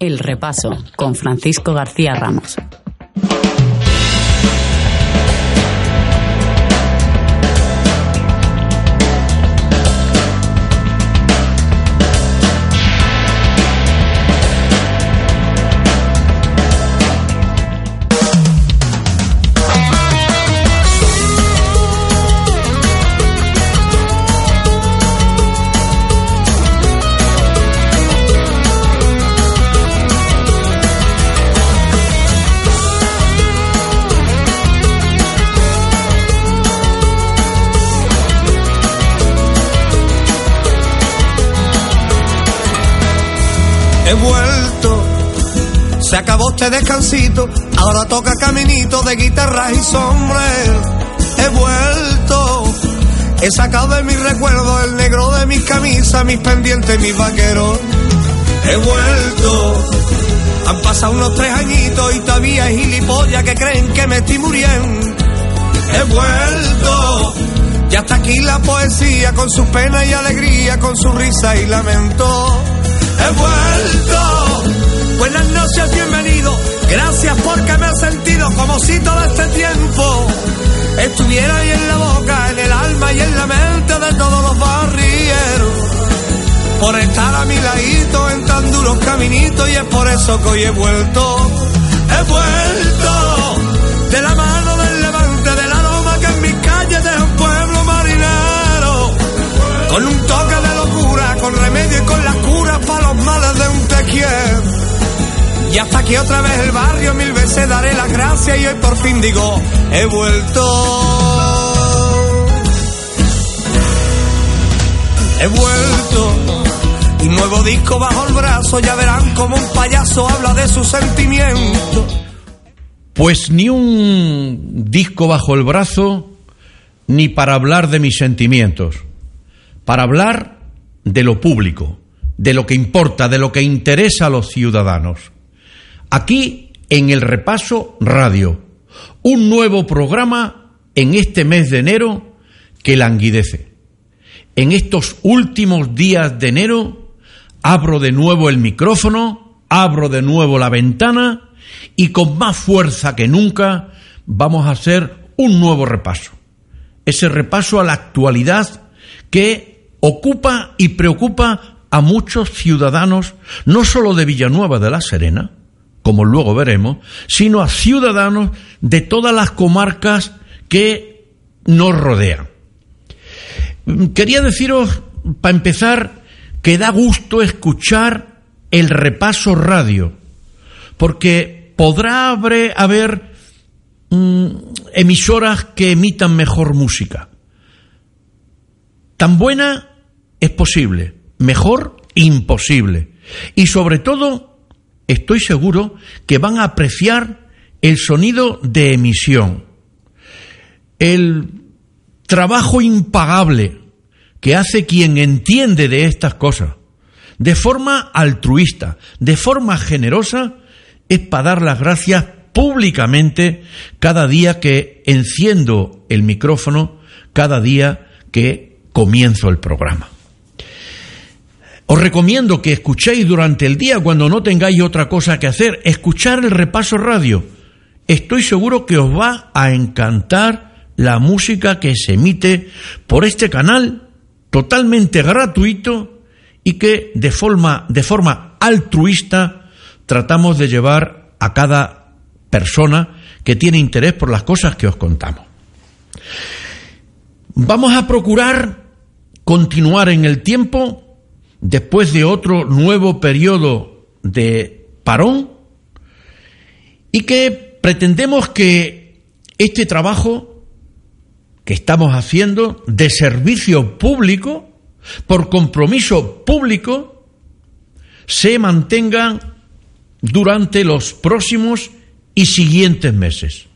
El repaso con Francisco García Ramos. He vuelto, se acabó este descansito, ahora toca caminito de guitarras y sombrero. He vuelto, he sacado de mis recuerdos el negro de mis camisas, mis pendientes, mis vaqueros. He vuelto, han pasado unos tres añitos y todavía hay gilipollas que creen que me estoy muriendo. He vuelto, ya está aquí la poesía con su pena y alegría, con su risa y lamento. He vuelto, buenas noches, bienvenido, gracias porque me he sentido como si todo este tiempo estuviera ahí en la boca, en el alma y en la mente de todos los barrieros. Por estar a mi ladito en tan duros caminitos y es por eso que hoy he vuelto, he vuelto de la mano del levante del aroma que en mis calles deja un pueblo marinero. Con un toque de locura, con remedio y con las para los males de un te. Y hasta aquí otra vez el barrio, mil veces daré las gracias y hoy por fin digo, he vuelto. He vuelto. Un nuevo disco bajo el brazo, ya verán como un payaso habla de sus sentimientos. Pues ni un disco bajo el brazo, ni para hablar de mis sentimientos, para hablar de lo público, de lo que importa, de lo que interesa a los ciudadanos. Aquí, en el repaso radio, un nuevo programa en este mes de enero que languidece. En estos últimos días de enero, abro de nuevo el micrófono, abro de nuevo la ventana y con más fuerza que nunca vamos a hacer un nuevo repaso. Ese repaso a la actualidad que ocupa y preocupa a muchos ciudadanos, no solo de Villanueva de la Serena, como luego veremos, sino a ciudadanos de todas las comarcas que nos rodean. Quería deciros, para empezar, que da gusto escuchar el repaso radio, porque podrá haber, haber mm, emisoras que emitan mejor música. Tan buena es posible, mejor imposible. Y sobre todo, estoy seguro que van a apreciar el sonido de emisión, el trabajo impagable que hace quien entiende de estas cosas, de forma altruista, de forma generosa, es para dar las gracias públicamente cada día que enciendo el micrófono, cada día que comienzo el programa. Os recomiendo que escuchéis durante el día cuando no tengáis otra cosa que hacer, escuchar el repaso radio. Estoy seguro que os va a encantar la música que se emite por este canal totalmente gratuito y que de forma, de forma altruista tratamos de llevar a cada persona que tiene interés por las cosas que os contamos. Vamos a procurar continuar en el tiempo después de otro nuevo periodo de parón y que pretendemos que este trabajo que estamos haciendo de servicio público, por compromiso público, se mantengan durante los próximos y siguientes meses.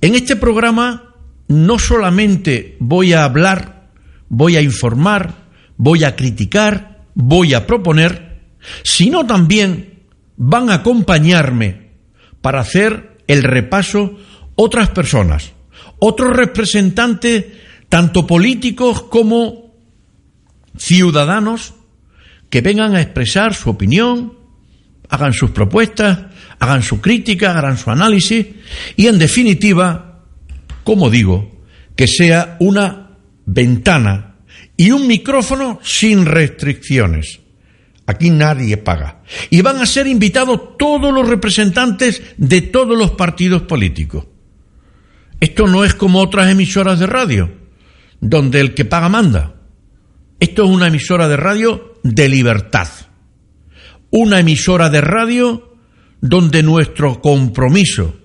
En este programa no solamente voy a hablar, voy a informar, voy a criticar, voy a proponer, sino también van a acompañarme para hacer el repaso otras personas, otros representantes, tanto políticos como ciudadanos, que vengan a expresar su opinión, hagan sus propuestas, hagan su crítica, hagan su análisis y, en definitiva, como digo, que sea una ventana y un micrófono sin restricciones. Aquí nadie paga. Y van a ser invitados todos los representantes de todos los partidos políticos. Esto no es como otras emisoras de radio, donde el que paga manda. Esto es una emisora de radio de libertad. Una emisora de radio donde nuestro compromiso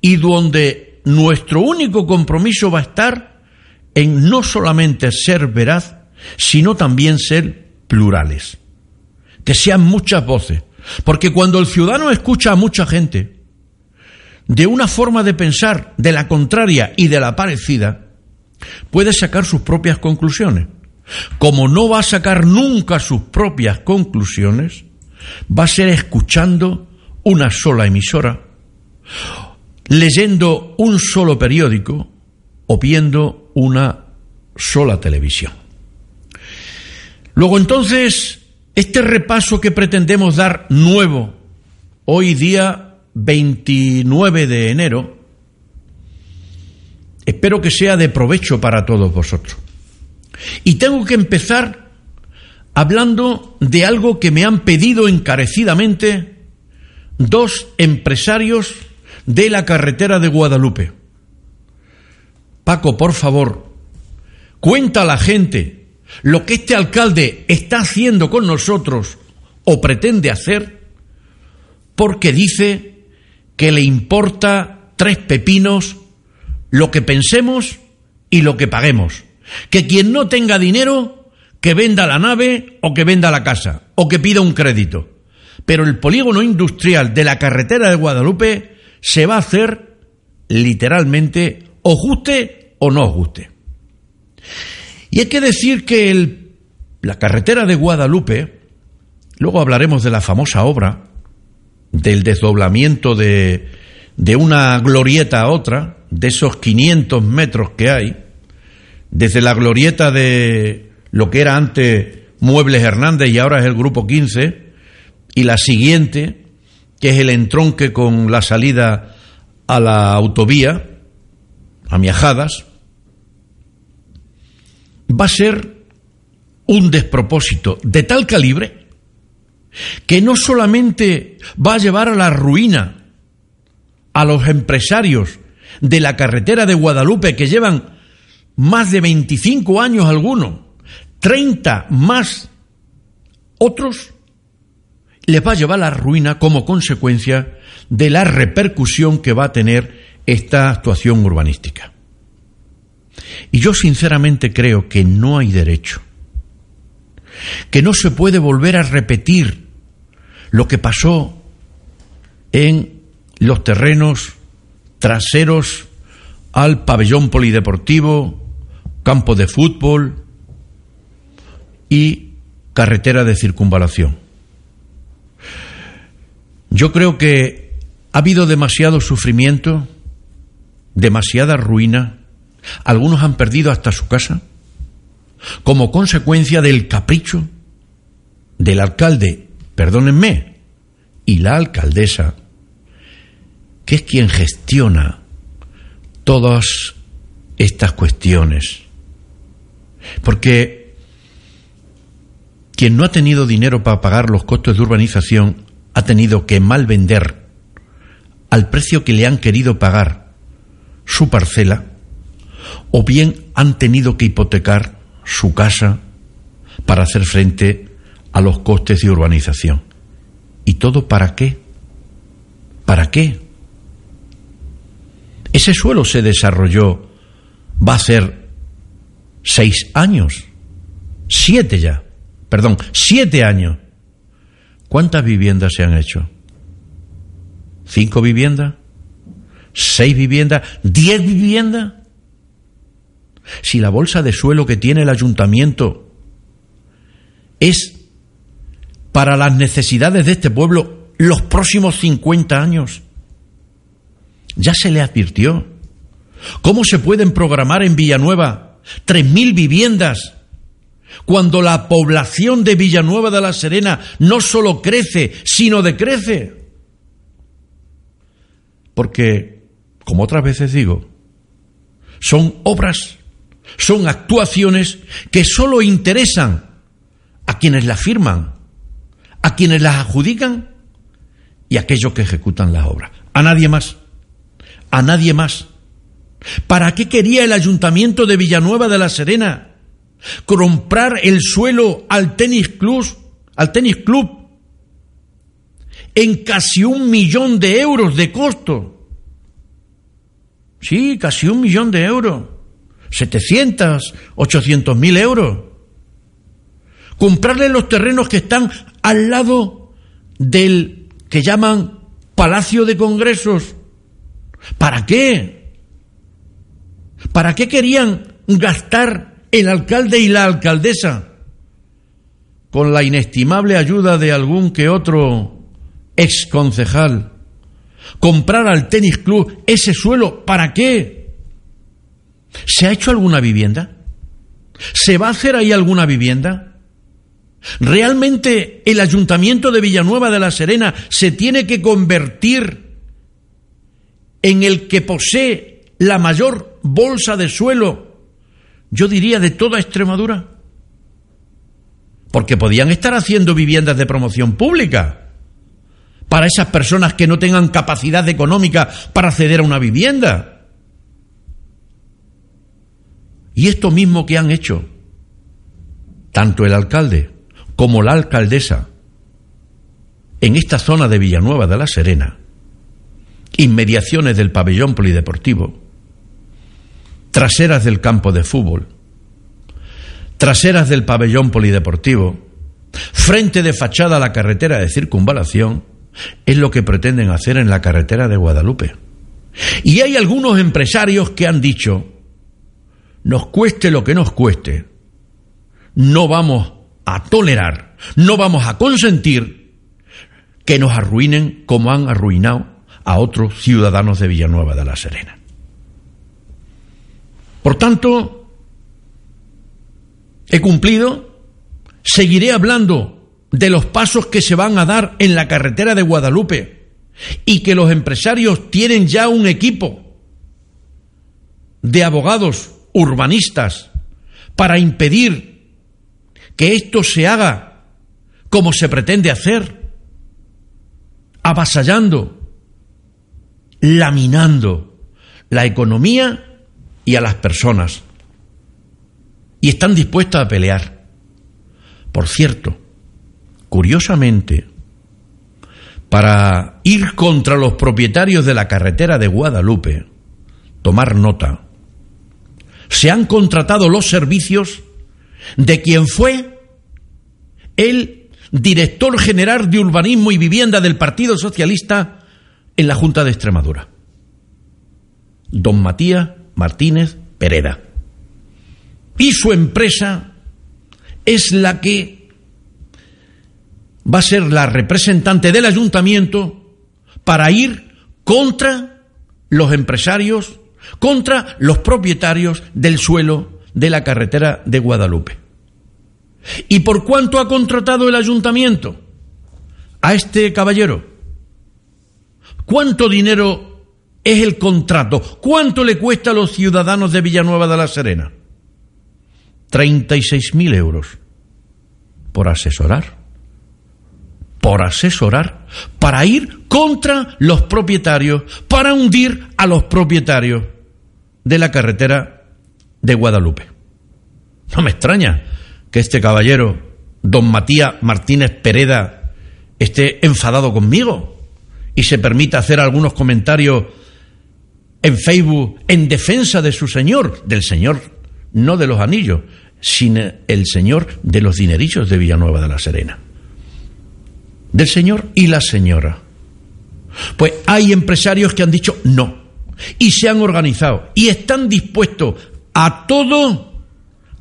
y donde nuestro único compromiso va a estar en no solamente ser veraz, sino también ser plurales. Que sean muchas voces. Porque cuando el ciudadano escucha a mucha gente, de una forma de pensar de la contraria y de la parecida, puede sacar sus propias conclusiones. Como no va a sacar nunca sus propias conclusiones, va a ser escuchando una sola emisora, leyendo un solo periódico o viendo una sola televisión. Luego entonces, este repaso que pretendemos dar nuevo, hoy día 29 de enero, espero que sea de provecho para todos vosotros. Y tengo que empezar hablando de algo que me han pedido encarecidamente dos empresarios de la carretera de Guadalupe. Paco, por favor, cuenta a la gente lo que este alcalde está haciendo con nosotros o pretende hacer, porque dice que le importa tres pepinos lo que pensemos y lo que paguemos. Que quien no tenga dinero, que venda la nave o que venda la casa o que pida un crédito. Pero el polígono industrial de la carretera de Guadalupe se va a hacer literalmente o guste o no guste. Y hay que decir que el, la carretera de Guadalupe, luego hablaremos de la famosa obra, del desdoblamiento de, de una glorieta a otra, de esos 500 metros que hay, desde la glorieta de lo que era antes Muebles Hernández y ahora es el Grupo 15, y la siguiente, que es el entronque con la salida a la autovía, a Miajadas, va a ser un despropósito de tal calibre que no solamente va a llevar a la ruina a los empresarios de la carretera de Guadalupe que llevan más de 25 años algunos, 30 más otros, les va a llevar a la ruina como consecuencia de la repercusión que va a tener esta actuación urbanística. Y yo sinceramente creo que no hay derecho, que no se puede volver a repetir lo que pasó en los terrenos traseros al pabellón polideportivo, campo de fútbol y carretera de circunvalación. Yo creo que ha habido demasiado sufrimiento, demasiada ruina, algunos han perdido hasta su casa, como consecuencia del capricho del alcalde perdónenme, y la alcaldesa, que es quien gestiona todas estas cuestiones. Porque quien no ha tenido dinero para pagar los costos de urbanización ha tenido que mal vender al precio que le han querido pagar su parcela, o bien han tenido que hipotecar su casa para hacer frente a los costes de urbanización. ¿Y todo para qué? ¿Para qué? Ese suelo se desarrolló, va a ser seis años, siete ya, perdón, siete años, ¿Cuántas viviendas se han hecho? ¿Cinco viviendas? ¿Seis viviendas? ¿Diez viviendas? Si la bolsa de suelo que tiene el ayuntamiento es para las necesidades de este pueblo los próximos 50 años, ya se le advirtió. ¿Cómo se pueden programar en Villanueva 3.000 viviendas cuando la población de Villanueva de la Serena no solo crece, sino decrece? Porque, como otras veces digo, son obras, son actuaciones que solo interesan a quienes las firman, a quienes las adjudican y a aquellos que ejecutan las obras. A nadie más. A nadie más. ¿Para qué quería el ayuntamiento de Villanueva de la Serena comprar el suelo al tenis club, al tenis club en casi un millón de euros de costo? Sí, casi un millón de euros. 700, 800 mil euros. Comprarle los terrenos que están al lado del que llaman Palacio de Congresos. ¿Para qué? ¿Para qué querían gastar el alcalde y la alcaldesa con la inestimable ayuda de algún que otro ex concejal? ¿Comprar al tenis club ese suelo? ¿Para qué? ¿Se ha hecho alguna vivienda? ¿Se va a hacer ahí alguna vivienda? ¿Realmente el ayuntamiento de Villanueva de la Serena se tiene que convertir en el que posee la mayor bolsa de suelo, yo diría, de toda Extremadura. Porque podían estar haciendo viviendas de promoción pública para esas personas que no tengan capacidad económica para acceder a una vivienda. Y esto mismo que han hecho tanto el alcalde como la alcaldesa en esta zona de Villanueva de la Serena, inmediaciones del pabellón polideportivo, traseras del campo de fútbol, traseras del pabellón polideportivo, frente de fachada a la carretera de circunvalación, es lo que pretenden hacer en la carretera de Guadalupe. Y hay algunos empresarios que han dicho, nos cueste lo que nos cueste, no vamos a tolerar, no vamos a consentir que nos arruinen como han arruinado a otros ciudadanos de Villanueva de la Serena. Por tanto, he cumplido, seguiré hablando de los pasos que se van a dar en la carretera de Guadalupe y que los empresarios tienen ya un equipo de abogados urbanistas para impedir que esto se haga como se pretende hacer, avasallando, laminando la economía y a las personas. Y están dispuestas a pelear. Por cierto, curiosamente, para ir contra los propietarios de la carretera de Guadalupe, tomar nota, se han contratado los servicios de quien fue el director general de urbanismo y vivienda del Partido Socialista en la Junta de Extremadura, don Matías Martínez Pereda. Y su empresa es la que va a ser la representante del ayuntamiento para ir contra los empresarios, contra los propietarios del suelo de la carretera de Guadalupe. ¿Y por cuánto ha contratado el ayuntamiento a este caballero? ¿Cuánto dinero es el contrato. ¿Cuánto le cuesta a los ciudadanos de Villanueva de la Serena? 36.000 euros por asesorar. Por asesorar, para ir contra los propietarios, para hundir a los propietarios de la carretera de Guadalupe. No me extraña que este caballero, don Matías Martínez Pereda, esté enfadado conmigo y se permita hacer algunos comentarios en Facebook en defensa de su Señor, del Señor, no de los anillos, sino el Señor de los dinerillos de Villanueva de la Serena. del señor y la señora. Pues hay empresarios que han dicho no y se han organizado y están dispuestos a todo,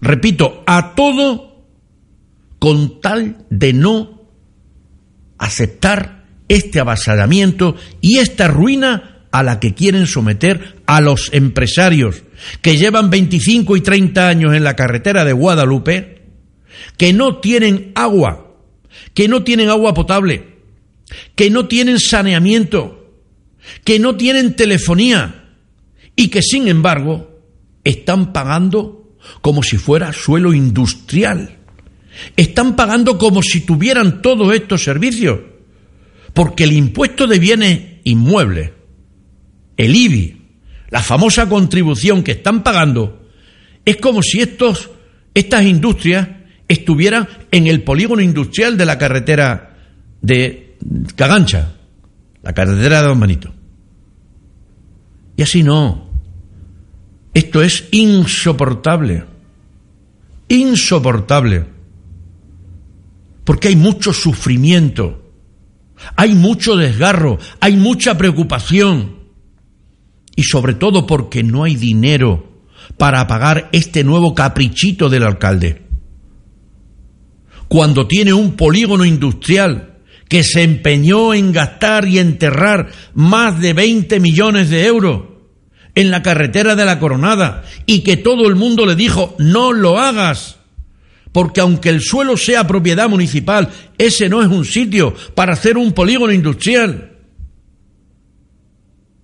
repito, a todo con tal de no aceptar este avasallamiento y esta ruina a la que quieren someter a los empresarios que llevan 25 y 30 años en la carretera de Guadalupe, que no tienen agua, que no tienen agua potable, que no tienen saneamiento, que no tienen telefonía y que sin embargo están pagando como si fuera suelo industrial. Están pagando como si tuvieran todos estos servicios, porque el impuesto de bienes inmuebles, el IBI, la famosa contribución que están pagando, es como si estos, estas industrias estuvieran en el polígono industrial de la carretera de Cagancha, la carretera de Don Benito. Y así no. Esto es insoportable. Insoportable. Porque hay mucho sufrimiento, hay mucho desgarro, hay mucha preocupación. Y sobre todo porque no hay dinero para pagar este nuevo caprichito del alcalde. Cuando tiene un polígono industrial que se empeñó en gastar y enterrar más de 20 millones de euros en la carretera de la Coronada y que todo el mundo le dijo no lo hagas, porque aunque el suelo sea propiedad municipal, ese no es un sitio para hacer un polígono industrial.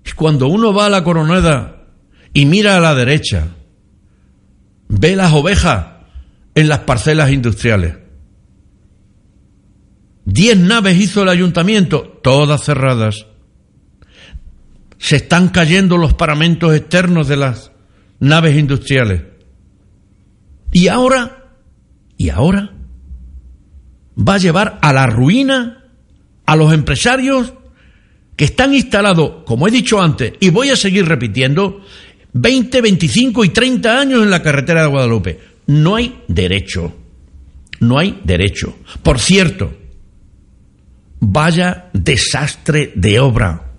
Y cuando uno va a la Coronada y mira a la derecha, ve las ovejas en las parcelas industriales. Diez naves hizo el ayuntamiento, todas cerradas. Se están cayendo los paramentos externos de las naves industriales. Y ahora, y ahora, va a llevar a la ruina a los empresarios que están instalados, como he dicho antes, y voy a seguir repitiendo, 20, 25 y 30 años en la carretera de Guadalupe. No hay derecho. No hay derecho. Por cierto, Vaya desastre de obra.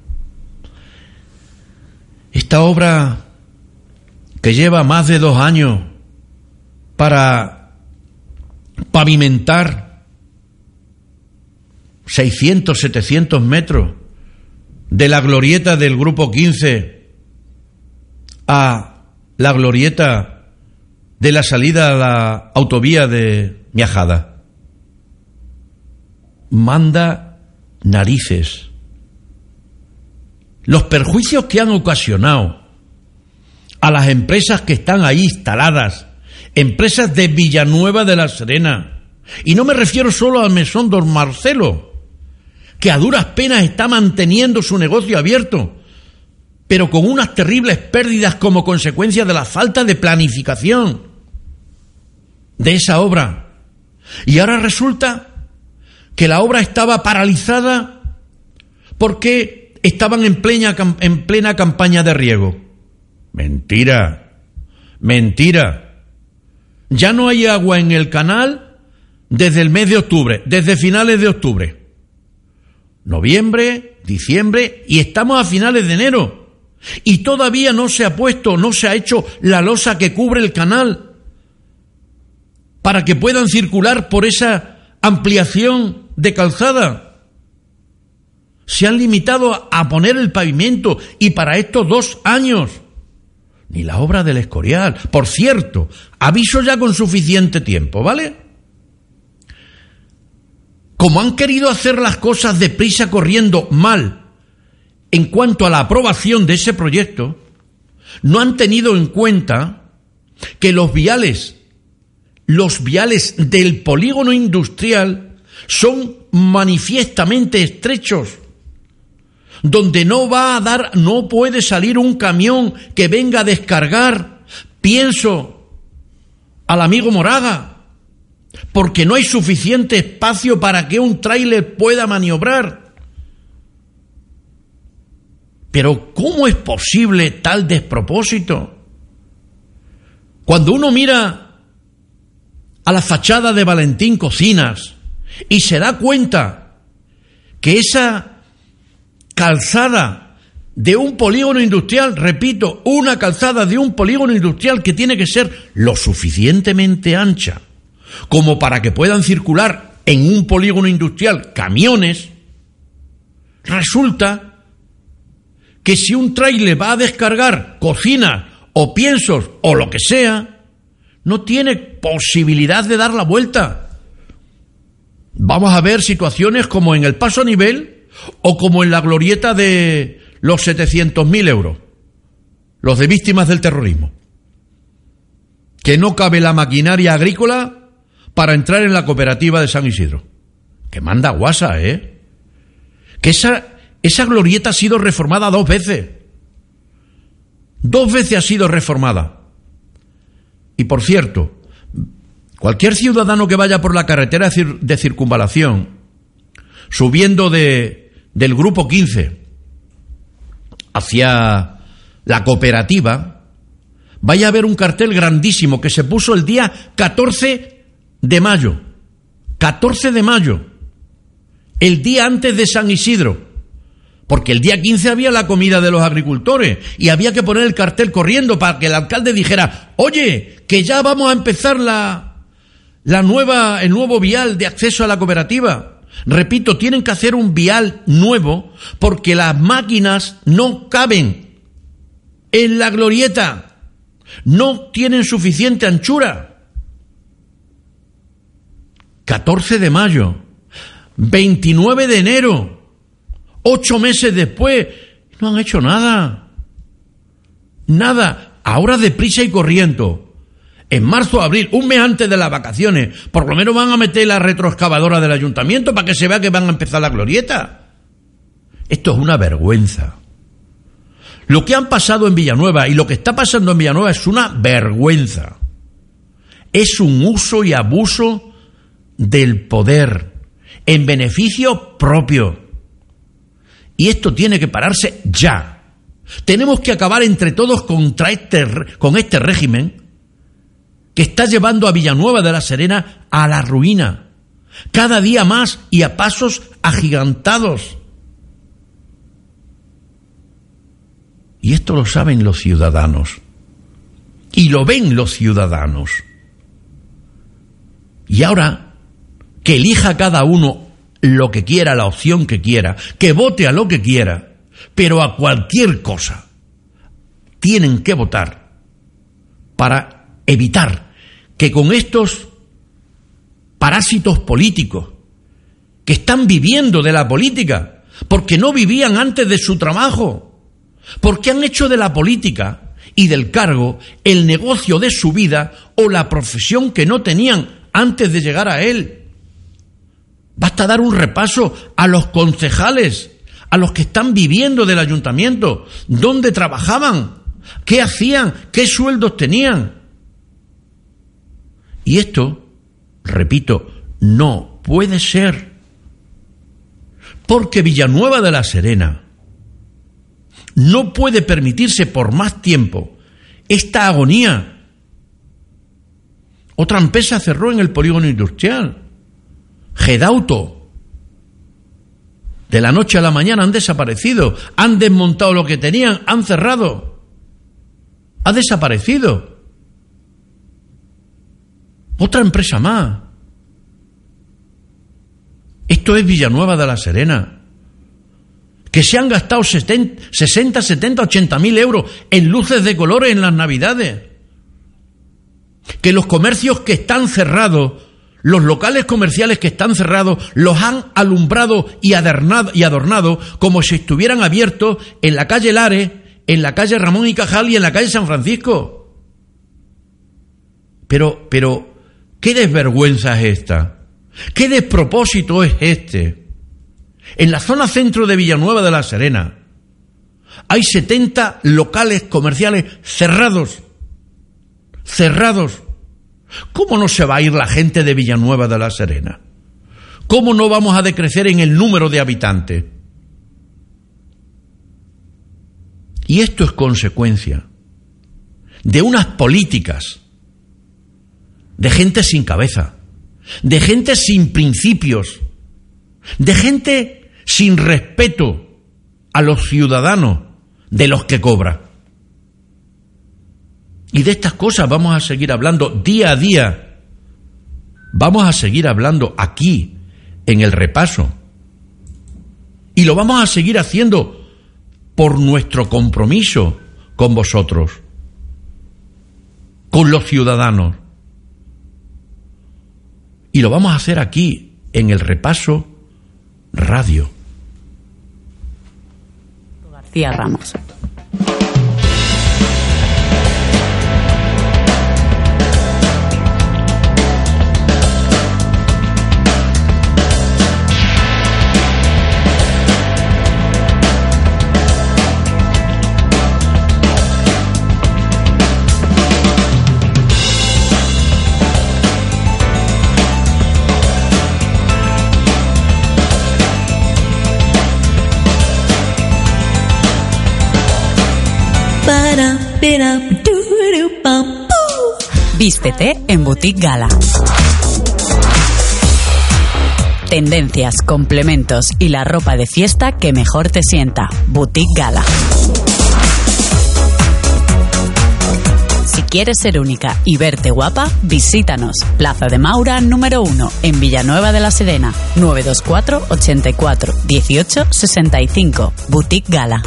Esta obra que lleva más de dos años para pavimentar 600, 700 metros de la glorieta del grupo 15 a la glorieta de la salida a la autovía de Miajada. Manda narices. Los perjuicios que han ocasionado a las empresas que están ahí instaladas, empresas de Villanueva de la Serena, y no me refiero solo al mesón don Marcelo, que a duras penas está manteniendo su negocio abierto, pero con unas terribles pérdidas como consecuencia de la falta de planificación de esa obra. Y ahora resulta que la obra estaba paralizada porque estaban en plena, en plena campaña de riego. Mentira, mentira. Ya no hay agua en el canal desde el mes de octubre, desde finales de octubre. Noviembre, diciembre y estamos a finales de enero. Y todavía no se ha puesto, no se ha hecho la losa que cubre el canal para que puedan circular por esa ampliación de calzada. Se han limitado a poner el pavimento y para estos dos años. Ni la obra del Escorial. Por cierto, aviso ya con suficiente tiempo, ¿vale? Como han querido hacer las cosas deprisa corriendo mal en cuanto a la aprobación de ese proyecto, no han tenido en cuenta que los viales, los viales del polígono industrial son manifiestamente estrechos, donde no va a dar, no puede salir un camión que venga a descargar, pienso al amigo Moraga, porque no hay suficiente espacio para que un tráiler pueda maniobrar. Pero ¿cómo es posible tal despropósito? Cuando uno mira a la fachada de Valentín Cocinas, y se da cuenta que esa calzada de un polígono industrial, repito, una calzada de un polígono industrial que tiene que ser lo suficientemente ancha como para que puedan circular en un polígono industrial camiones, resulta que si un trailer va a descargar cocinas o piensos o lo que sea, no tiene posibilidad de dar la vuelta. Vamos a ver situaciones como en el paso a nivel o como en la glorieta de los 700.000 euros, los de víctimas del terrorismo. Que no cabe la maquinaria agrícola para entrar en la cooperativa de San Isidro. Que manda guasa, ¿eh? Que esa, esa glorieta ha sido reformada dos veces. Dos veces ha sido reformada. Y por cierto, cualquier ciudadano que vaya por la carretera de circunvalación, subiendo de, del grupo 15 hacia la cooperativa, vaya a ver un cartel grandísimo que se puso el día 14 de mayo. 14 de mayo. El día antes de San Isidro. Porque el día 15 había la comida de los agricultores y había que poner el cartel corriendo para que el alcalde dijera, oye, que ya vamos a empezar la, la nueva, el nuevo vial de acceso a la cooperativa. Repito, tienen que hacer un vial nuevo porque las máquinas no caben en la glorieta. No tienen suficiente anchura. 14 de mayo, 29 de enero, ocho meses después, no han hecho nada. Nada. Ahora deprisa y corriendo. En marzo abril, un mes antes de las vacaciones, por lo menos van a meter la retroexcavadora del ayuntamiento para que se vea que van a empezar la glorieta. Esto es una vergüenza. Lo que han pasado en Villanueva y lo que está pasando en Villanueva es una vergüenza. Es un uso y abuso del poder en beneficio propio. Y esto tiene que pararse ya. Tenemos que acabar entre todos contra este, con este régimen que está llevando a Villanueva de la Serena a la ruina, cada día más y a pasos agigantados. Y esto lo saben los ciudadanos. Y lo ven los ciudadanos. Y ahora que elija cada uno lo que quiera, la opción que quiera, que vote a lo que quiera, pero a cualquier cosa tienen que votar para evitar que con estos parásitos políticos que están viviendo de la política, porque no vivían antes de su trabajo, porque han hecho de la política y del cargo el negocio de su vida o la profesión que no tenían antes de llegar a él. Basta dar un repaso a los concejales, a los que están viviendo del ayuntamiento, dónde trabajaban, qué hacían, qué sueldos tenían. Y esto, repito, no puede ser. Porque Villanueva de la Serena no puede permitirse por más tiempo esta agonía. Otra empresa cerró en el polígono industrial. Gedauto. De la noche a la mañana han desaparecido, han desmontado lo que tenían, han cerrado. Ha desaparecido. Otra empresa más. Esto es Villanueva de la Serena. Que se han gastado 60, 70, 80 mil euros en luces de colores en las Navidades. Que los comercios que están cerrados los locales comerciales que están cerrados los han alumbrado y adornado, como si estuvieran abiertos en la calle Lares, en la calle Ramón y Cajal y en la calle San Francisco. Pero, pero, ¿qué desvergüenza es esta? ¿Qué despropósito es este? En la zona centro de Villanueva de la Serena hay 70 locales comerciales cerrados. Cerrados ¿Cómo no se va a ir la gente de Villanueva de la Serena? ¿Cómo no vamos a decrecer en el número de habitantes? Y esto es consecuencia de unas políticas, de gente sin cabeza, de gente sin principios, de gente sin respeto a los ciudadanos de los que cobra. Y de estas cosas vamos a seguir hablando día a día. Vamos a seguir hablando aquí, en el repaso. Y lo vamos a seguir haciendo por nuestro compromiso con vosotros, con los ciudadanos. Y lo vamos a hacer aquí, en el repaso radio. García Ramos. Vístete en Boutique Gala. Tendencias, complementos y la ropa de fiesta que mejor te sienta. Boutique Gala. Si quieres ser única y verte guapa, visítanos. Plaza de Maura número 1 en Villanueva de la Sedena. 924 84 18 65. Boutique Gala.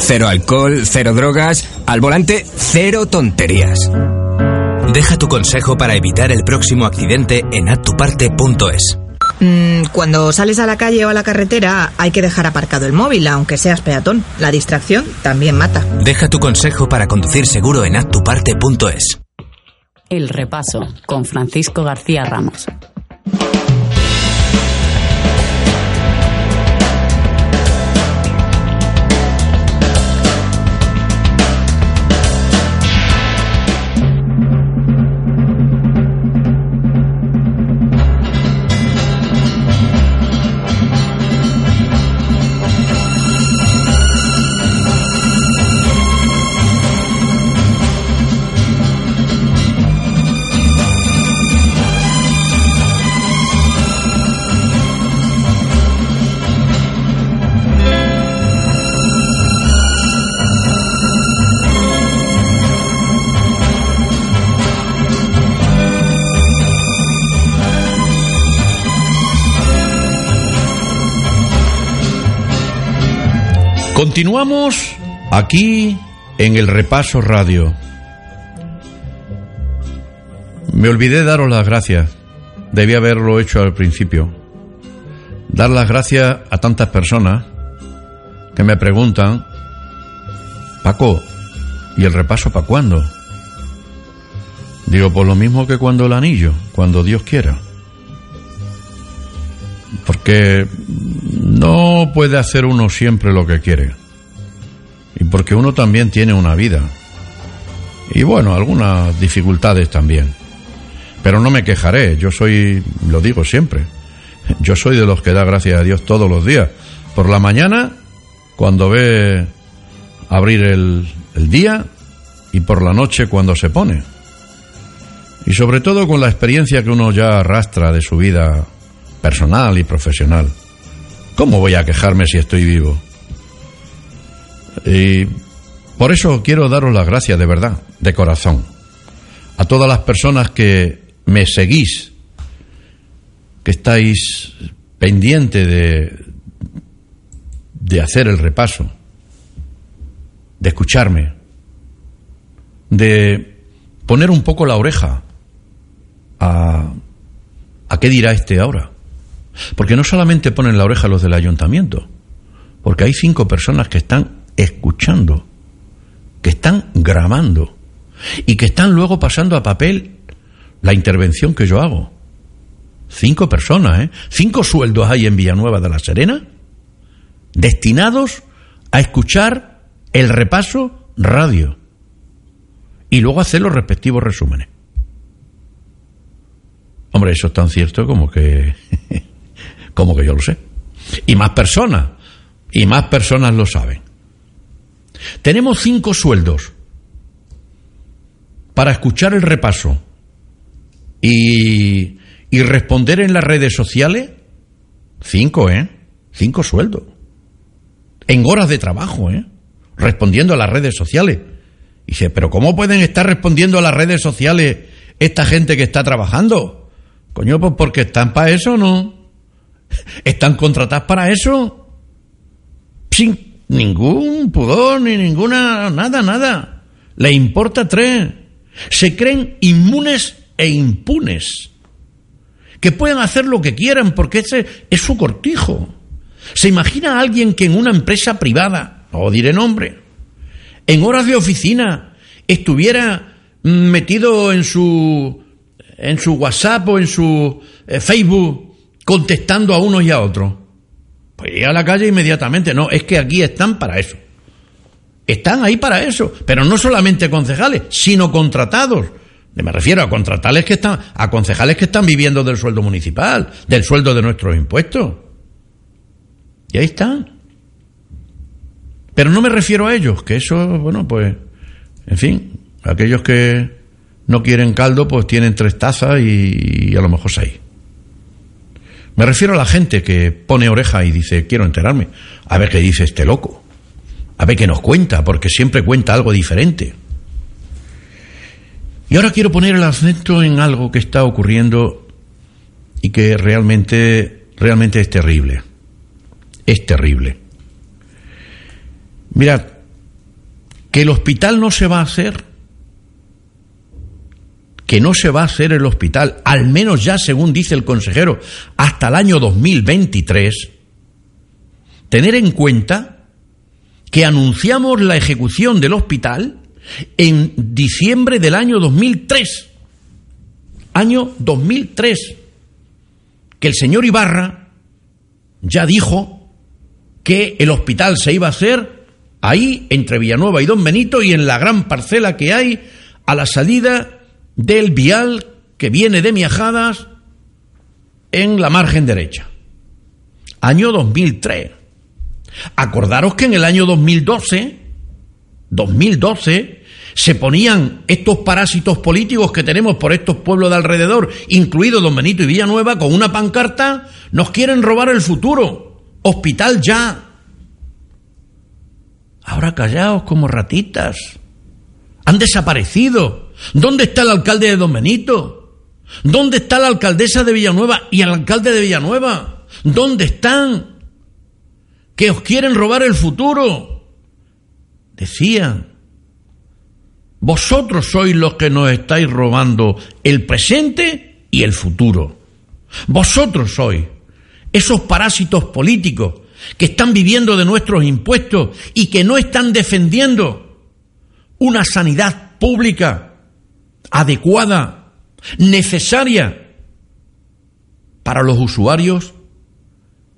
Cero alcohol, cero drogas, al volante, cero tonterías. Deja tu consejo para evitar el próximo accidente en atuparte.es. Mm, cuando sales a la calle o a la carretera hay que dejar aparcado el móvil, aunque seas peatón. La distracción también mata. Deja tu consejo para conducir seguro en atuparte.es. El repaso con Francisco García Ramos. Continuamos aquí en el repaso radio. Me olvidé daros las gracias. Debí haberlo hecho al principio. Dar las gracias a tantas personas que me preguntan, Paco, ¿y el repaso para cuándo? Digo, por pues lo mismo que cuando el anillo, cuando Dios quiera. Porque no puede hacer uno siempre lo que quiere. Y porque uno también tiene una vida. Y bueno, algunas dificultades también. Pero no me quejaré, yo soy, lo digo siempre, yo soy de los que da gracias a Dios todos los días. Por la mañana, cuando ve abrir el, el día, y por la noche cuando se pone. Y sobre todo con la experiencia que uno ya arrastra de su vida personal y profesional. ¿Cómo voy a quejarme si estoy vivo? Y por eso quiero daros las gracias de verdad, de corazón, a todas las personas que me seguís, que estáis pendiente de, de hacer el repaso, de escucharme, de poner un poco la oreja a, a qué dirá este ahora. Porque no solamente ponen la oreja los del ayuntamiento, porque hay cinco personas que están escuchando, que están grabando y que están luego pasando a papel la intervención que yo hago. Cinco personas, ¿eh? Cinco sueldos hay en Villanueva de la Serena destinados a escuchar el repaso radio y luego hacer los respectivos resúmenes. Hombre, eso es tan cierto como que como que yo lo sé. Y más personas, y más personas lo saben. Tenemos cinco sueldos para escuchar el repaso y, y responder en las redes sociales Cinco, ¿eh? Cinco sueldos. En horas de trabajo, ¿eh? Respondiendo a las redes sociales. Y dice, pero ¿cómo pueden estar respondiendo a las redes sociales esta gente que está trabajando? Coño, pues porque están para eso, ¿no? ¿Están contratadas para eso? Sin ningún pudor, ni ninguna, nada, nada. Le importa tres. Se creen inmunes e impunes. Que pueden hacer lo que quieran porque ese es su cortijo. ¿Se imagina a alguien que en una empresa privada, no diré nombre, en horas de oficina estuviera metido en su en su WhatsApp o en su eh, Facebook contestando a unos y a otros? Pues iría a la calle inmediatamente. No, es que aquí están para eso. Están ahí para eso, pero no solamente concejales, sino contratados. Me refiero a contratales que están, a concejales que están viviendo del sueldo municipal, del sueldo de nuestros impuestos. Y ahí están. Pero no me refiero a ellos, que eso, bueno, pues, en fin, aquellos que no quieren caldo, pues tienen tres tazas y, y a lo mejor seis. Me refiero a la gente que pone oreja y dice, quiero enterarme, a ver qué dice este loco, a ver qué nos cuenta, porque siempre cuenta algo diferente. Y ahora quiero poner el acento en algo que está ocurriendo y que realmente, realmente es terrible. Es terrible. Mirad, que el hospital no se va a hacer, que no se va a hacer el hospital, al menos ya según dice el consejero, hasta el año 2023, tener en cuenta que anunciamos la ejecución del hospital en diciembre del año 2003. Año 2003. Que el señor Ibarra ya dijo que el hospital se iba a hacer ahí, entre Villanueva y Don Benito, y en la gran parcela que hay a la salida del vial que viene de Miajadas en la margen derecha. Año 2003. Acordaros que en el año 2012, 2012, se ponían estos parásitos políticos que tenemos por estos pueblos de alrededor, incluido Don Benito y Villanueva, con una pancarta, nos quieren robar el futuro. Hospital ya. Ahora callaos como ratitas. Han desaparecido. ¿Dónde está el alcalde de Don Benito? ¿Dónde está la alcaldesa de Villanueva y el alcalde de Villanueva? ¿Dónde están? Que os quieren robar el futuro. Decían. Vosotros sois los que nos estáis robando el presente y el futuro. Vosotros sois esos parásitos políticos que están viviendo de nuestros impuestos y que no están defendiendo una sanidad pública adecuada, necesaria para los usuarios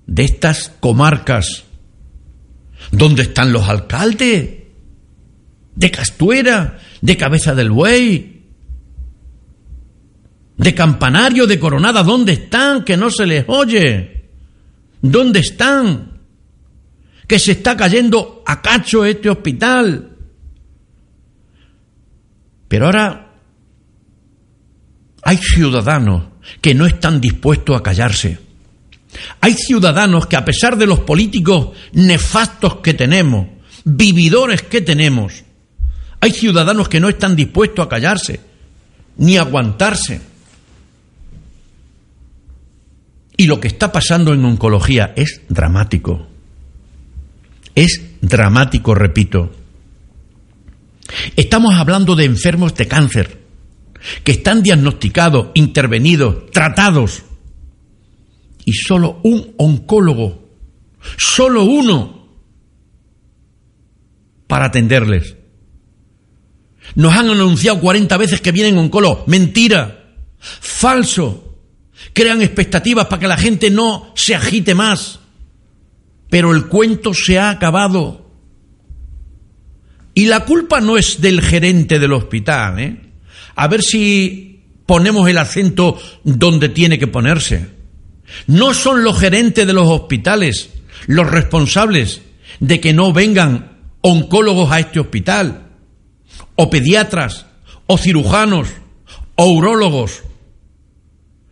de estas comarcas. ¿Dónde están los alcaldes? De Castuera, de Cabeza del Buey, de Campanario, de Coronada, ¿dónde están? Que no se les oye. ¿Dónde están? Que se está cayendo a cacho este hospital. Pero ahora hay ciudadanos que no están dispuestos a callarse. Hay ciudadanos que a pesar de los políticos nefastos que tenemos, vividores que tenemos, hay ciudadanos que no están dispuestos a callarse, ni aguantarse. Y lo que está pasando en oncología es dramático. Es dramático, repito. Estamos hablando de enfermos de cáncer que están diagnosticados, intervenidos, tratados. Y solo un oncólogo, solo uno, para atenderles. Nos han anunciado 40 veces que vienen oncólogos. Mentira. Falso. Crean expectativas para que la gente no se agite más. Pero el cuento se ha acabado. Y la culpa no es del gerente del hospital. ¿eh? A ver si ponemos el acento donde tiene que ponerse. No son los gerentes de los hospitales los responsables de que no vengan oncólogos a este hospital, o pediatras, o cirujanos, o urólogos.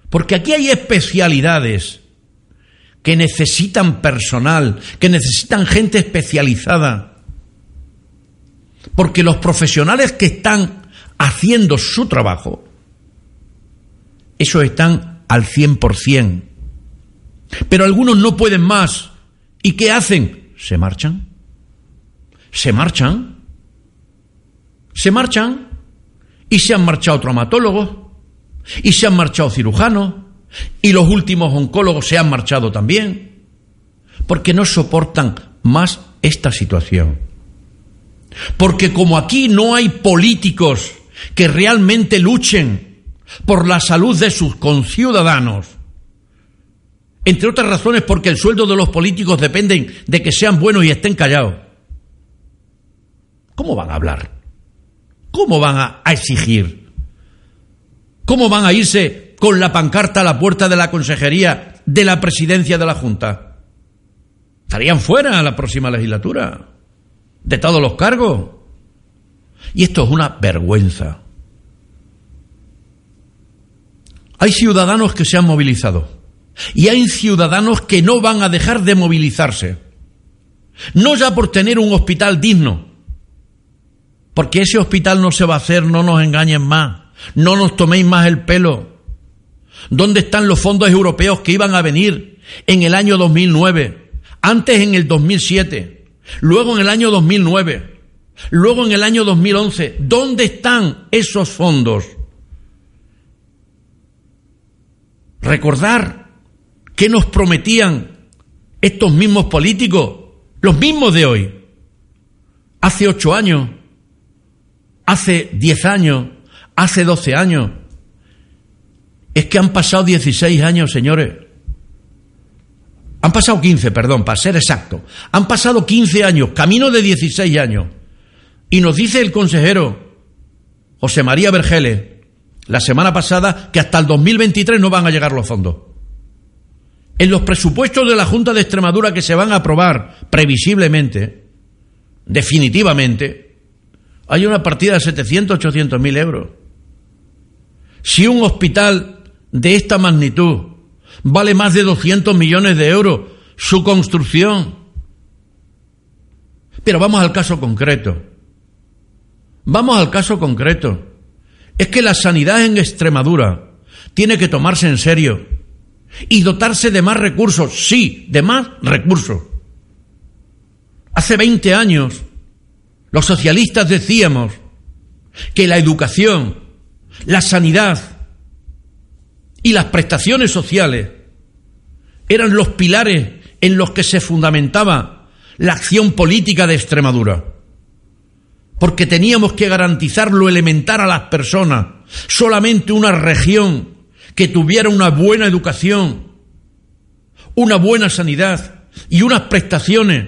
Porque aquí hay especialidades que necesitan personal, que necesitan gente especializada. Porque los profesionales que están haciendo su trabajo, esos están al 100%. Pero algunos no pueden más. ¿Y qué hacen? Se marchan. Se marchan. Se marchan. Y se han marchado traumatólogos. Y se han marchado cirujanos. Y los últimos oncólogos se han marchado también. Porque no soportan más esta situación. Porque como aquí no hay políticos que realmente luchen por la salud de sus conciudadanos, entre otras razones porque el sueldo de los políticos dependen de que sean buenos y estén callados. ¿Cómo van a hablar? ¿Cómo van a, exigir? ¿Cómo van a irse con la pancarta a la puerta de la consejería de la presidencia de la Junta? Estarían fuera a la próxima legislatura de todos los cargos. Y esto es una vergüenza. Hay ciudadanos que se han movilizado y hay ciudadanos que no van a dejar de movilizarse. No ya por tener un hospital digno, porque ese hospital no se va a hacer, no nos engañen más, no nos toméis más el pelo. ¿Dónde están los fondos europeos que iban a venir en el año 2009? Antes en el 2007, luego en el año 2009, luego en el año 2011. ¿Dónde están esos fondos? Recordar ¿Qué nos prometían estos mismos políticos, los mismos de hoy? Hace ocho años, hace diez años, hace doce años. Es que han pasado dieciséis años, señores. Han pasado quince, perdón, para ser exacto. Han pasado quince años, camino de dieciséis años. Y nos dice el consejero José María Vergeles la semana pasada que hasta el 2023 no van a llegar los fondos. En los presupuestos de la Junta de Extremadura que se van a aprobar previsiblemente, definitivamente, hay una partida de 700, 800 mil euros. Si un hospital de esta magnitud vale más de 200 millones de euros su construcción. Pero vamos al caso concreto. Vamos al caso concreto. Es que la sanidad en Extremadura tiene que tomarse en serio y dotarse de más recursos, sí, de más recursos. Hace 20 años los socialistas decíamos que la educación, la sanidad y las prestaciones sociales eran los pilares en los que se fundamentaba la acción política de Extremadura. Porque teníamos que garantizar lo elemental a las personas. Solamente una región que tuviera una buena educación, una buena sanidad y unas prestaciones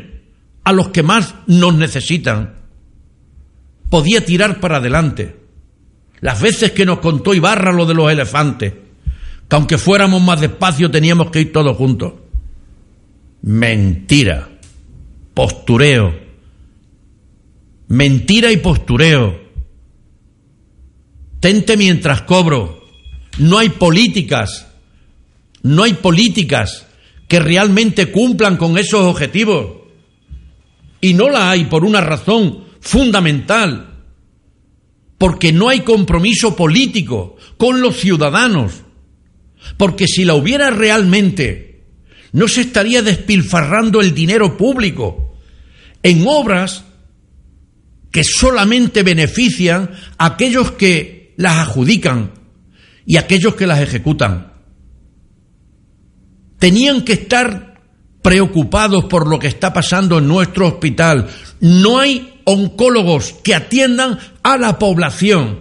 a los que más nos necesitan, podía tirar para adelante. Las veces que nos contó Ibarra lo de los elefantes, que aunque fuéramos más despacio teníamos que ir todos juntos. Mentira, postureo, mentira y postureo. Tente mientras cobro, no hay políticas, no hay políticas que realmente cumplan con esos objetivos. Y no la hay por una razón fundamental, porque no hay compromiso político con los ciudadanos. Porque si la hubiera realmente, no se estaría despilfarrando el dinero público en obras que solamente benefician a aquellos que las adjudican y aquellos que las ejecutan. Tenían que estar preocupados por lo que está pasando en nuestro hospital. No hay oncólogos que atiendan a la población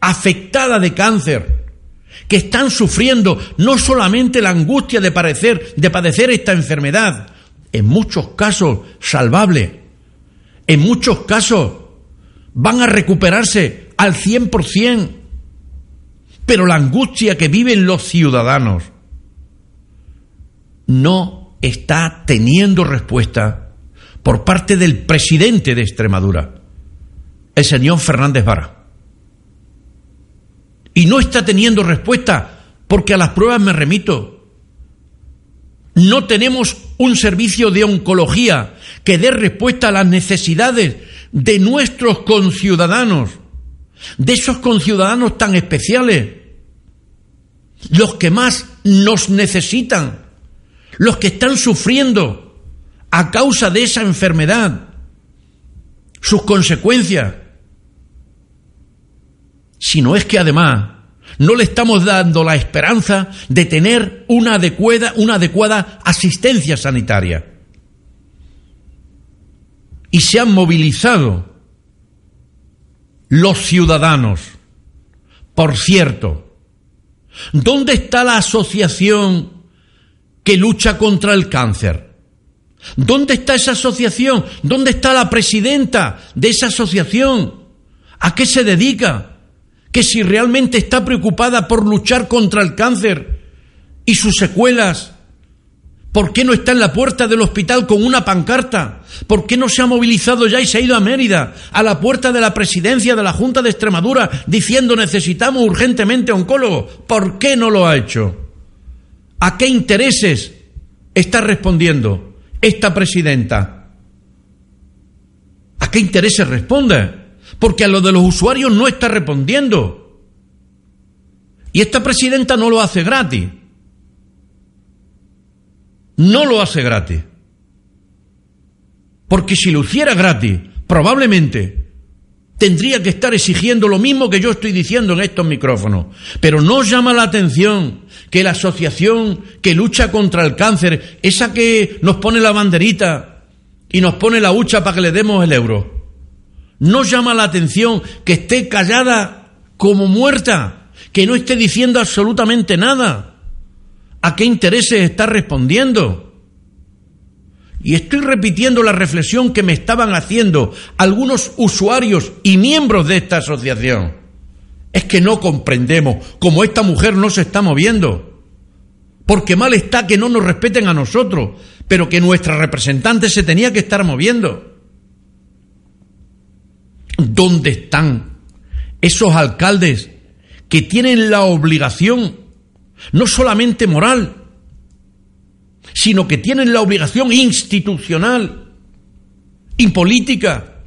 afectada de cáncer, que están sufriendo no solamente la angustia de padecer, de padecer esta enfermedad, en muchos casos salvable, en muchos casos van a recuperarse al 100%, pero la angustia que viven los ciudadanos no está teniendo respuesta por parte del presidente de Extremadura, el señor Fernández Vara. Y no está teniendo respuesta porque a las pruebas me remito. No tenemos un servicio de oncología que dé respuesta a las necesidades de nuestros conciudadanos, de esos conciudadanos tan especiales, los que más nos necesitan, los que están sufriendo a causa de esa enfermedad, sus consecuencias. Si no es que además no le estamos dando la esperanza de tener una adecuada, una adecuada asistencia sanitaria. Y se han movilizado los ciudadanos. Por cierto, ¿dónde está la asociación que lucha contra el cáncer? ¿Dónde está esa asociación? ¿Dónde está la presidenta de esa asociación? ¿A qué se dedica? Que si realmente está preocupada por luchar contra el cáncer y sus secuelas, ¿por qué no está en la puerta del hospital con una pancarta? ¿Por qué no se ha movilizado ya y se ha ido a Mérida, a la puerta de la presidencia de la Junta de Extremadura, diciendo necesitamos urgentemente oncólogo? ¿Por qué no lo ha hecho? ¿A qué intereses está respondiendo esta presidenta? ¿A qué intereses responde? Porque a lo de los usuarios no está respondiendo. Y esta presidenta no lo hace gratis. No lo hace gratis. Porque si lo hiciera gratis, probablemente tendría que estar exigiendo lo mismo que yo estoy diciendo en estos micrófonos. Pero no llama la atención que la asociación que lucha contra el cáncer, esa que nos pone la banderita y nos pone la hucha para que le demos el euro, no llama la atención que esté callada como muerta, que no esté diciendo absolutamente nada. ¿A qué intereses está respondiendo? Y estoy repitiendo la reflexión que me estaban haciendo algunos usuarios y miembros de esta asociación. Es que no comprendemos cómo esta mujer no se está moviendo. Porque mal está que no nos respeten a nosotros, pero que nuestra representante se tenía que estar moviendo. ¿Dónde están esos alcaldes que tienen la obligación, no solamente moral, sino que tienen la obligación institucional y política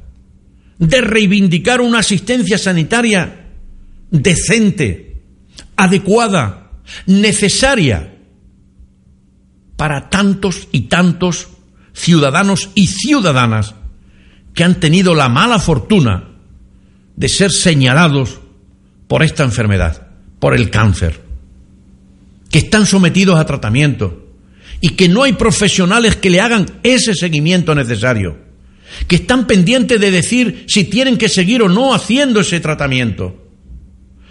de reivindicar una asistencia sanitaria decente, adecuada, necesaria para tantos y tantos ciudadanos y ciudadanas que han tenido la mala fortuna de ser señalados por esta enfermedad, por el cáncer, que están sometidos a tratamiento y que no hay profesionales que le hagan ese seguimiento necesario, que están pendientes de decir si tienen que seguir o no haciendo ese tratamiento.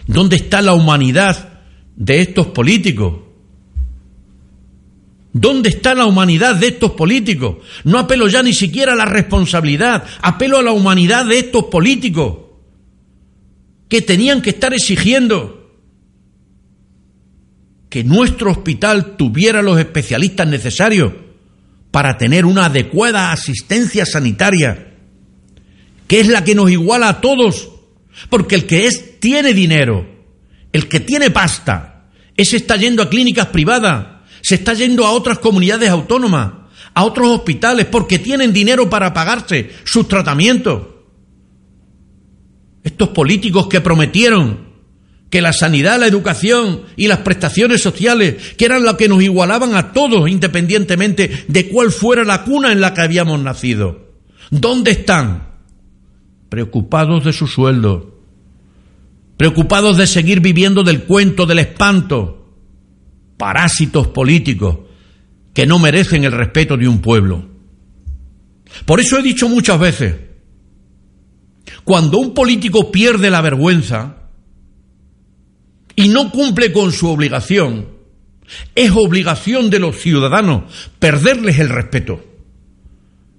¿Dónde está la humanidad de estos políticos? ¿Dónde está la humanidad de estos políticos? No apelo ya ni siquiera a la responsabilidad, apelo a la humanidad de estos políticos que tenían que estar exigiendo que nuestro hospital tuviera los especialistas necesarios para tener una adecuada asistencia sanitaria, que es la que nos iguala a todos, porque el que es tiene dinero, el que tiene pasta, ese está yendo a clínicas privadas, se está yendo a otras comunidades autónomas, a otros hospitales, porque tienen dinero para pagarse sus tratamientos. Estos políticos que prometieron que la sanidad, la educación y las prestaciones sociales, que eran lo que nos igualaban a todos, independientemente de cuál fuera la cuna en la que habíamos nacido. ¿Dónde están? Preocupados de su sueldo, preocupados de seguir viviendo del cuento, del espanto, parásitos políticos que no merecen el respeto de un pueblo. Por eso he dicho muchas veces, cuando un político pierde la vergüenza y no cumple con su obligación, es obligación de los ciudadanos perderles el respeto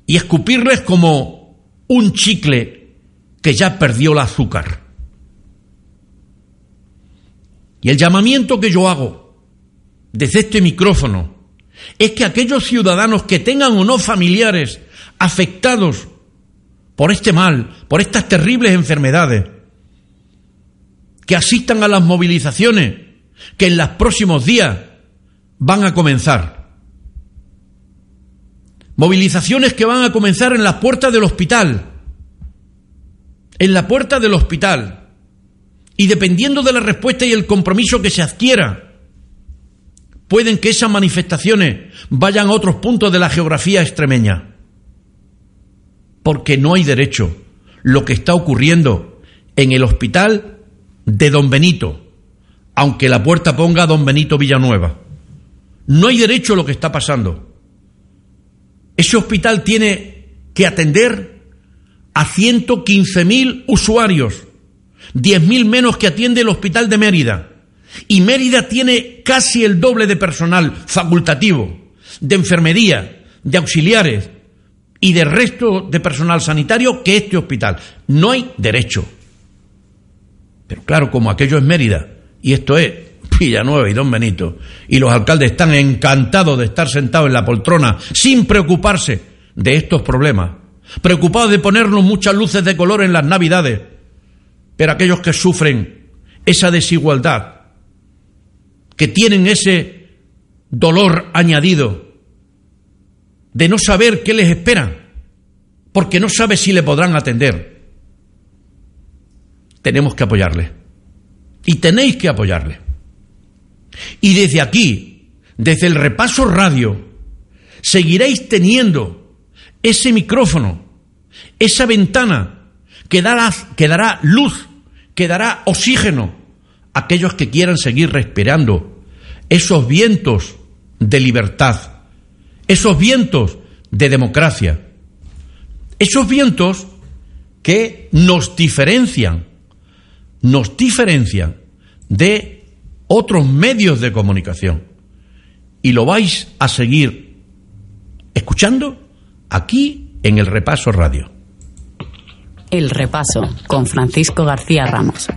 y escupirles como un chicle que ya perdió el azúcar. Y el llamamiento que yo hago desde este micrófono es que aquellos ciudadanos que tengan o no familiares afectados por este mal, por estas terribles enfermedades, que asistan a las movilizaciones que en los próximos días van a comenzar. Movilizaciones que van a comenzar en las puertas del hospital. En la puerta del hospital. Y dependiendo de la respuesta y el compromiso que se adquiera, pueden que esas manifestaciones vayan a otros puntos de la geografía extremeña. Porque no hay derecho lo que está ocurriendo en el hospital de Don Benito, aunque la puerta ponga Don Benito Villanueva. No hay derecho a lo que está pasando. Ese hospital tiene que atender a 115.000 usuarios, 10.000 menos que atiende el hospital de Mérida. Y Mérida tiene casi el doble de personal facultativo, de enfermería, de auxiliares y de resto de personal sanitario que este hospital. No hay derecho. Pero claro, como aquello es Mérida y esto es Villanueva y Don Benito, y los alcaldes están encantados de estar sentados en la poltrona sin preocuparse de estos problemas, preocupados de ponernos muchas luces de color en las navidades, pero aquellos que sufren esa desigualdad, que tienen ese dolor añadido de no saber qué les espera, porque no sabe si le podrán atender, tenemos que apoyarle. Y tenéis que apoyarle. Y desde aquí, desde el repaso radio, seguiréis teniendo ese micrófono, esa ventana que dará, que dará luz, que dará oxígeno aquellos que quieran seguir respirando esos vientos de libertad, esos vientos de democracia, esos vientos que nos diferencian, nos diferencian de otros medios de comunicación. Y lo vais a seguir escuchando aquí en el Repaso Radio. El Repaso con Francisco García Ramos.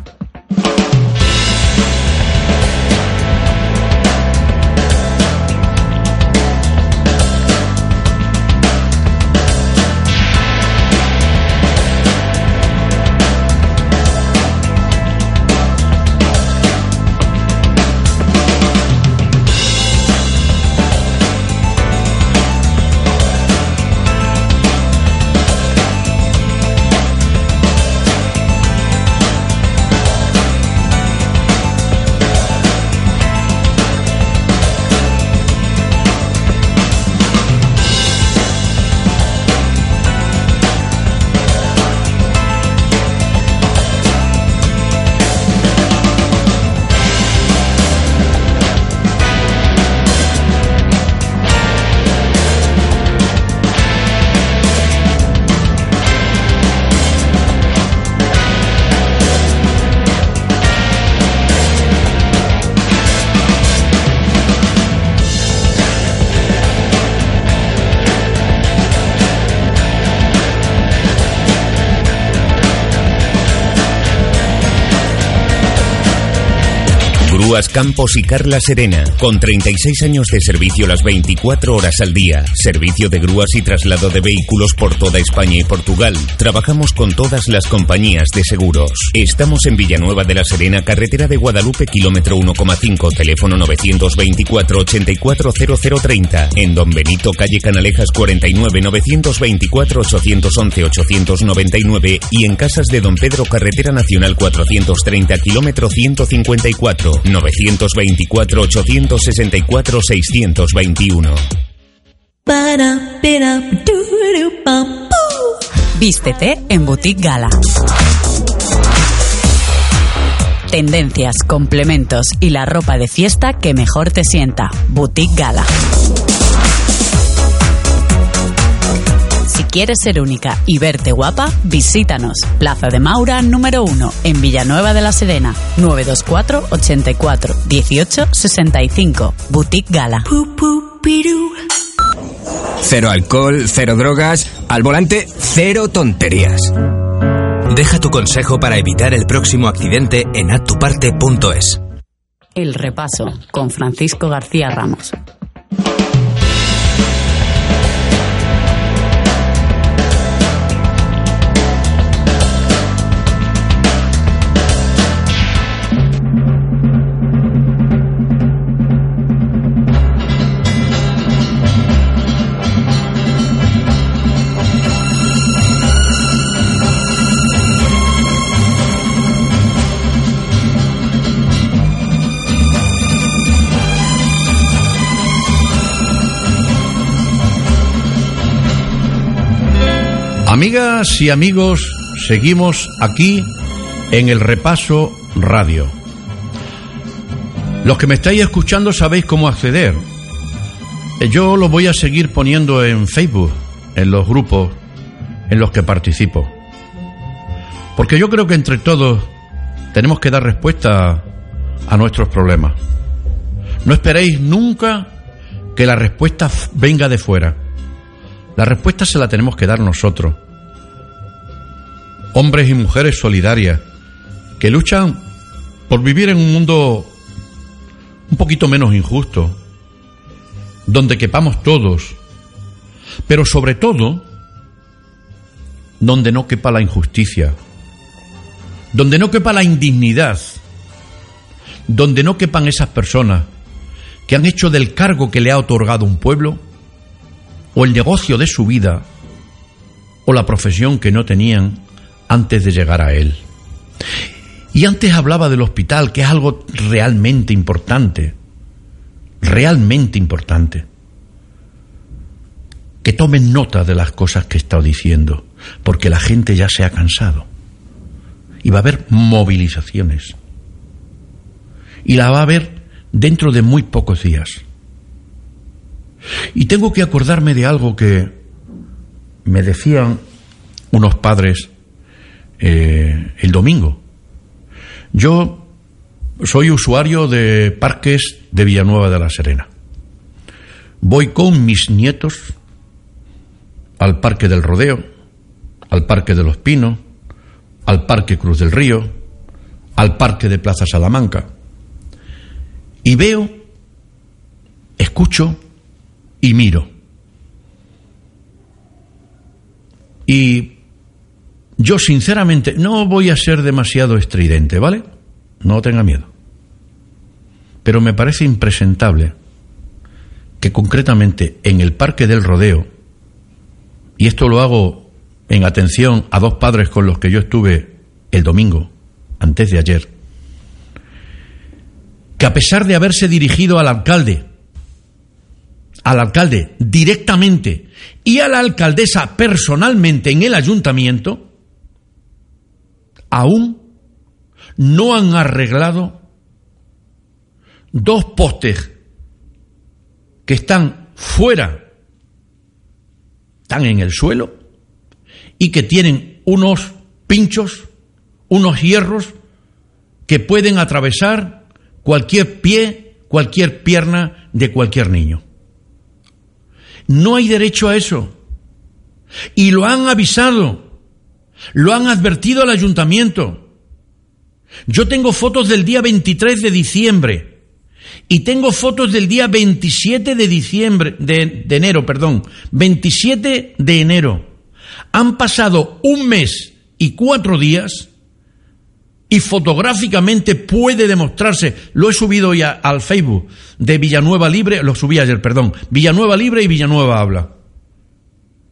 Campos y Carla Serena, con 36 años de servicio las 24 horas al día. Servicio de grúas y traslado de vehículos por toda España y Portugal. Trabajamos con todas las compañías de seguros. Estamos en Villanueva de la Serena, carretera de Guadalupe, kilómetro 1,5, teléfono 924 840030. En Don Benito, calle Canalejas 49 924 811 899 y en Casas de Don Pedro, carretera nacional 430, kilómetro 154. 924-864-621. Vístete en Boutique Gala. Tendencias, complementos y la ropa de fiesta que mejor te sienta. Boutique Gala. Quieres ser única y verte guapa, visítanos. Plaza de Maura número 1 en Villanueva de la Sedena. 924 84 18 65. Boutique Gala. Cero alcohol, cero drogas, al volante, cero tonterías. Deja tu consejo para evitar el próximo accidente en atuparte.es. El repaso con Francisco García Ramos. Amigas y amigos, seguimos aquí en el repaso radio. Los que me estáis escuchando sabéis cómo acceder. Eh, Yo lo voy a seguir poniendo en Facebook, en los grupos en los que participo. Porque yo creo que entre todos tenemos que dar respuesta a nuestros problemas. No esperéis nunca que la respuesta venga de fuera. La respuesta se la tenemos que dar nosotros. Hombres y mujeres solidarias que luchan por vivir en un mundo un poquito menos injusto, donde quepamos todos, pero sobre todo donde no quepa la injusticia, donde no quepa la indignidad, donde no quepan esas personas que han hecho del cargo que le ha otorgado un pueblo, o el negocio de su vida, o la profesión que no tenían antes de llegar a él. Y antes hablaba del hospital, que es algo realmente importante, realmente importante. Que tomen nota de las cosas que he estado diciendo, porque la gente ya se ha cansado. Y va a haber movilizaciones. Y la va a haber dentro de muy pocos días. Y tengo que acordarme de algo que me decían unos padres eh, el domingo. Yo soy usuario de parques de Villanueva de la Serena. Voy con mis nietos al Parque del Rodeo, al Parque de los Pinos, al Parque Cruz del Río, al Parque de Plaza Salamanca. Y veo, escucho y miro. Y yo sinceramente no voy a ser demasiado estridente, ¿vale? No tenga miedo. Pero me parece impresentable que concretamente en el Parque del Rodeo, y esto lo hago en atención a dos padres con los que yo estuve el domingo, antes de ayer, que a pesar de haberse dirigido al alcalde, al alcalde directamente y a la alcaldesa personalmente en el ayuntamiento, aún no han arreglado dos postes que están fuera, están en el suelo y que tienen unos pinchos, unos hierros que pueden atravesar cualquier pie, cualquier pierna de cualquier niño. No hay derecho a eso. Y lo han avisado, lo han advertido al ayuntamiento. Yo tengo fotos del día 23 de diciembre y tengo fotos del día 27 de diciembre, de, enero, perdón, 27 de enero. Han pasado un mes y cuatro días y fotográficamente puede demostrarse, lo he subido ya al Facebook de Villanueva Libre, lo subí ayer, perdón, Villanueva Libre y Villanueva Habla,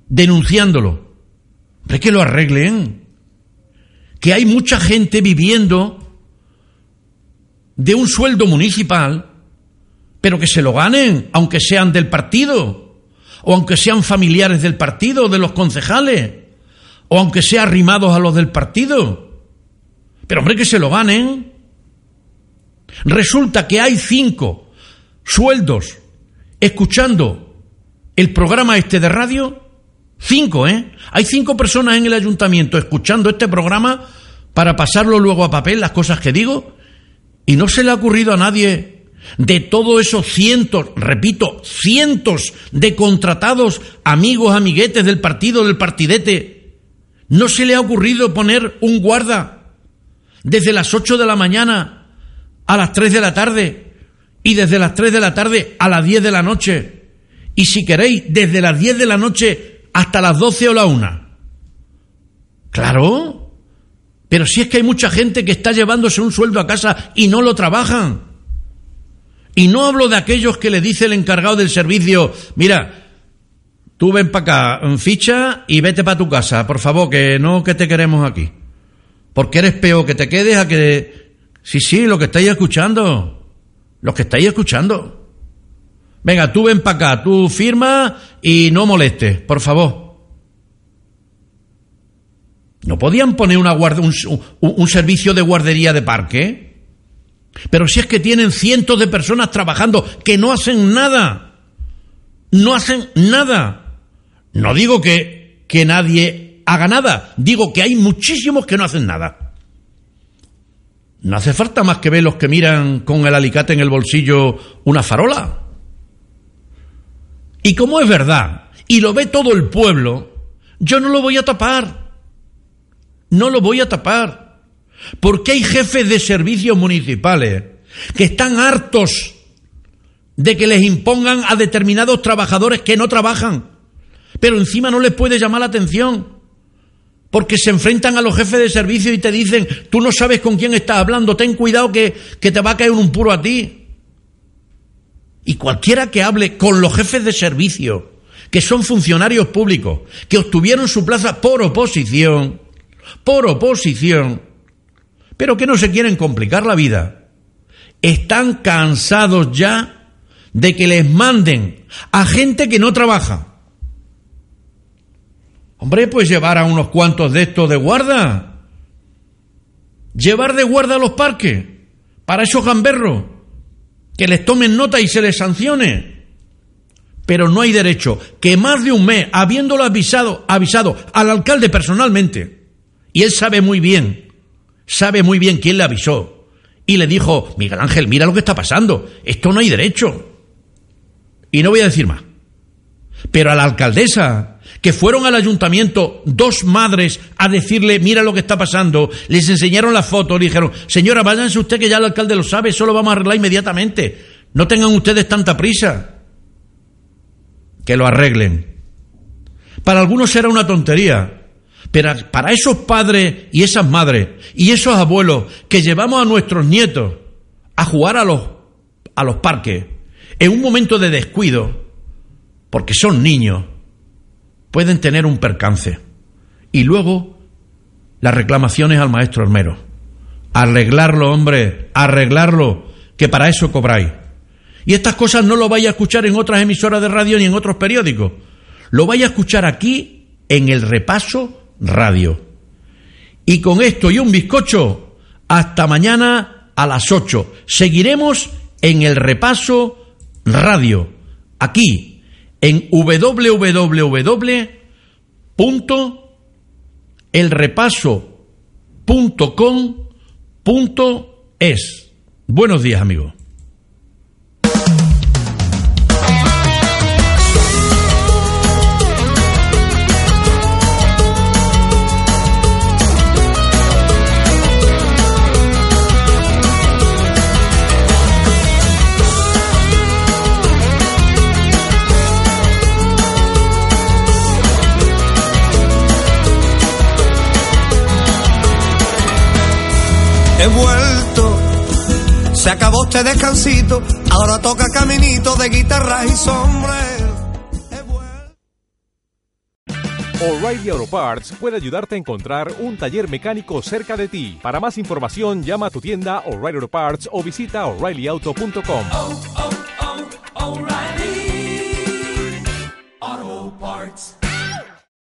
denunciándolo. Pero que lo arreglen, que hay mucha gente viviendo de un sueldo municipal, pero que se lo ganen, aunque sean del partido, o aunque sean familiares del partido, de los concejales, o aunque sean arrimados a los del partido. Pero hombre, que se lo ganen. Resulta que hay cinco sueldos escuchando el programa este de radio. Cinco, ¿eh? Hay cinco personas en el ayuntamiento escuchando este programa para pasarlo luego a papel, las cosas que digo. Y no se le ha ocurrido a nadie de todos esos cientos, repito, cientos de contratados amigos, amiguetes del partido, del partidete. No se le ha ocurrido poner un guarda desde las 8 de la mañana a las 3 de la tarde y desde las 3 de la tarde a las 10 de la noche. Y si queréis, desde las 10 de la noche hasta las 12 o la 1. Claro. Pero si es que hay mucha gente que está llevándose un sueldo a casa y no lo trabajan. Y no hablo de aquellos que le dice el encargado del servicio, mira, tú ven para acá, ficha y vete para tu casa, por favor, que no que te queremos aquí. Porque eres peor que te quedes a que... Sí, sí, lo que estáis escuchando. Lo que estáis escuchando. Venga, tú ven para acá, tú firma y no molestes, por favor. ¿No podían poner una un, un servicio de guardería de parque? Pero si es que tienen cientos de personas trabajando que no hacen nada. No hacen nada. No digo que, que nadie haga nada, digo que hay muchísimos que no hacen nada. No hace falta más que ver los que miran con el alicate en el bolsillo una farola. Y como es verdad, y lo ve todo el pueblo, yo no lo voy a tapar. No lo voy a tapar. Porque hay jefes de servicios municipales que están hartos de que les impongan a determinados trabajadores que no trabajan, pero encima no les puede llamar la atención, porque se enfrentan a los jefes de servicio y te dicen, tú no sabes con quién estás hablando, ten cuidado que, que te va a caer un puro a ti. Y cualquiera que hable con los jefes de servicio, que son funcionarios públicos, que obtuvieron su plaza por oposición, por oposición, pero que no se quieren complicar la vida, están cansados ya de que les manden a gente que no trabaja. Hombre, pues llevar a unos cuantos de estos de guarda. Llevar de guarda a los parques para esos gamberros que les tomen nota y se les sancione. Pero no hay derecho que más de un mes, habiéndolo avisado, avisado al alcalde personalmente, y él sabe muy bien, sabe muy bien quién le avisó, y le dijo, Miguel Ángel, mira lo que está pasando, esto no hay derecho. Y no voy a decir más. Pero a la alcaldesa, que fueron al ayuntamiento dos madres a decirle, mira lo que está pasando, les enseñaron la foto, le dijeron, señora, váyanse usted que ya el alcalde lo sabe, eso lo vamos a arreglar inmediatamente. No tengan ustedes tanta prisa. Que lo arreglen. Para algunos será una tontería, pero para esos padres y esas madres y esos abuelos que llevamos a nuestros nietos a jugar a los, a los parques en un momento de descuido, porque son niños, pueden tener un percance. Y luego las reclamaciones al maestro Hermero. Arreglarlo, hombre, arreglarlo, que para eso cobráis. Y estas cosas no lo vais a escuchar en otras emisoras de radio ni en otros periódicos. Lo vais a escuchar aquí en el repaso radio. Y con esto y un bizcocho, hasta mañana a las 8. Seguiremos en el repaso radio, aquí en www.elrepaso.com.es. Buenos días, amigos. He vuelto. Se acabó este descansito, ahora toca caminito de guitarra y sombrero. O'Reilly Auto Parts puede ayudarte a encontrar un taller mecánico cerca de ti. Para más información, llama a tu tienda O'Reilly Auto Parts o visita oreillyauto.com. Oh, oh, oh.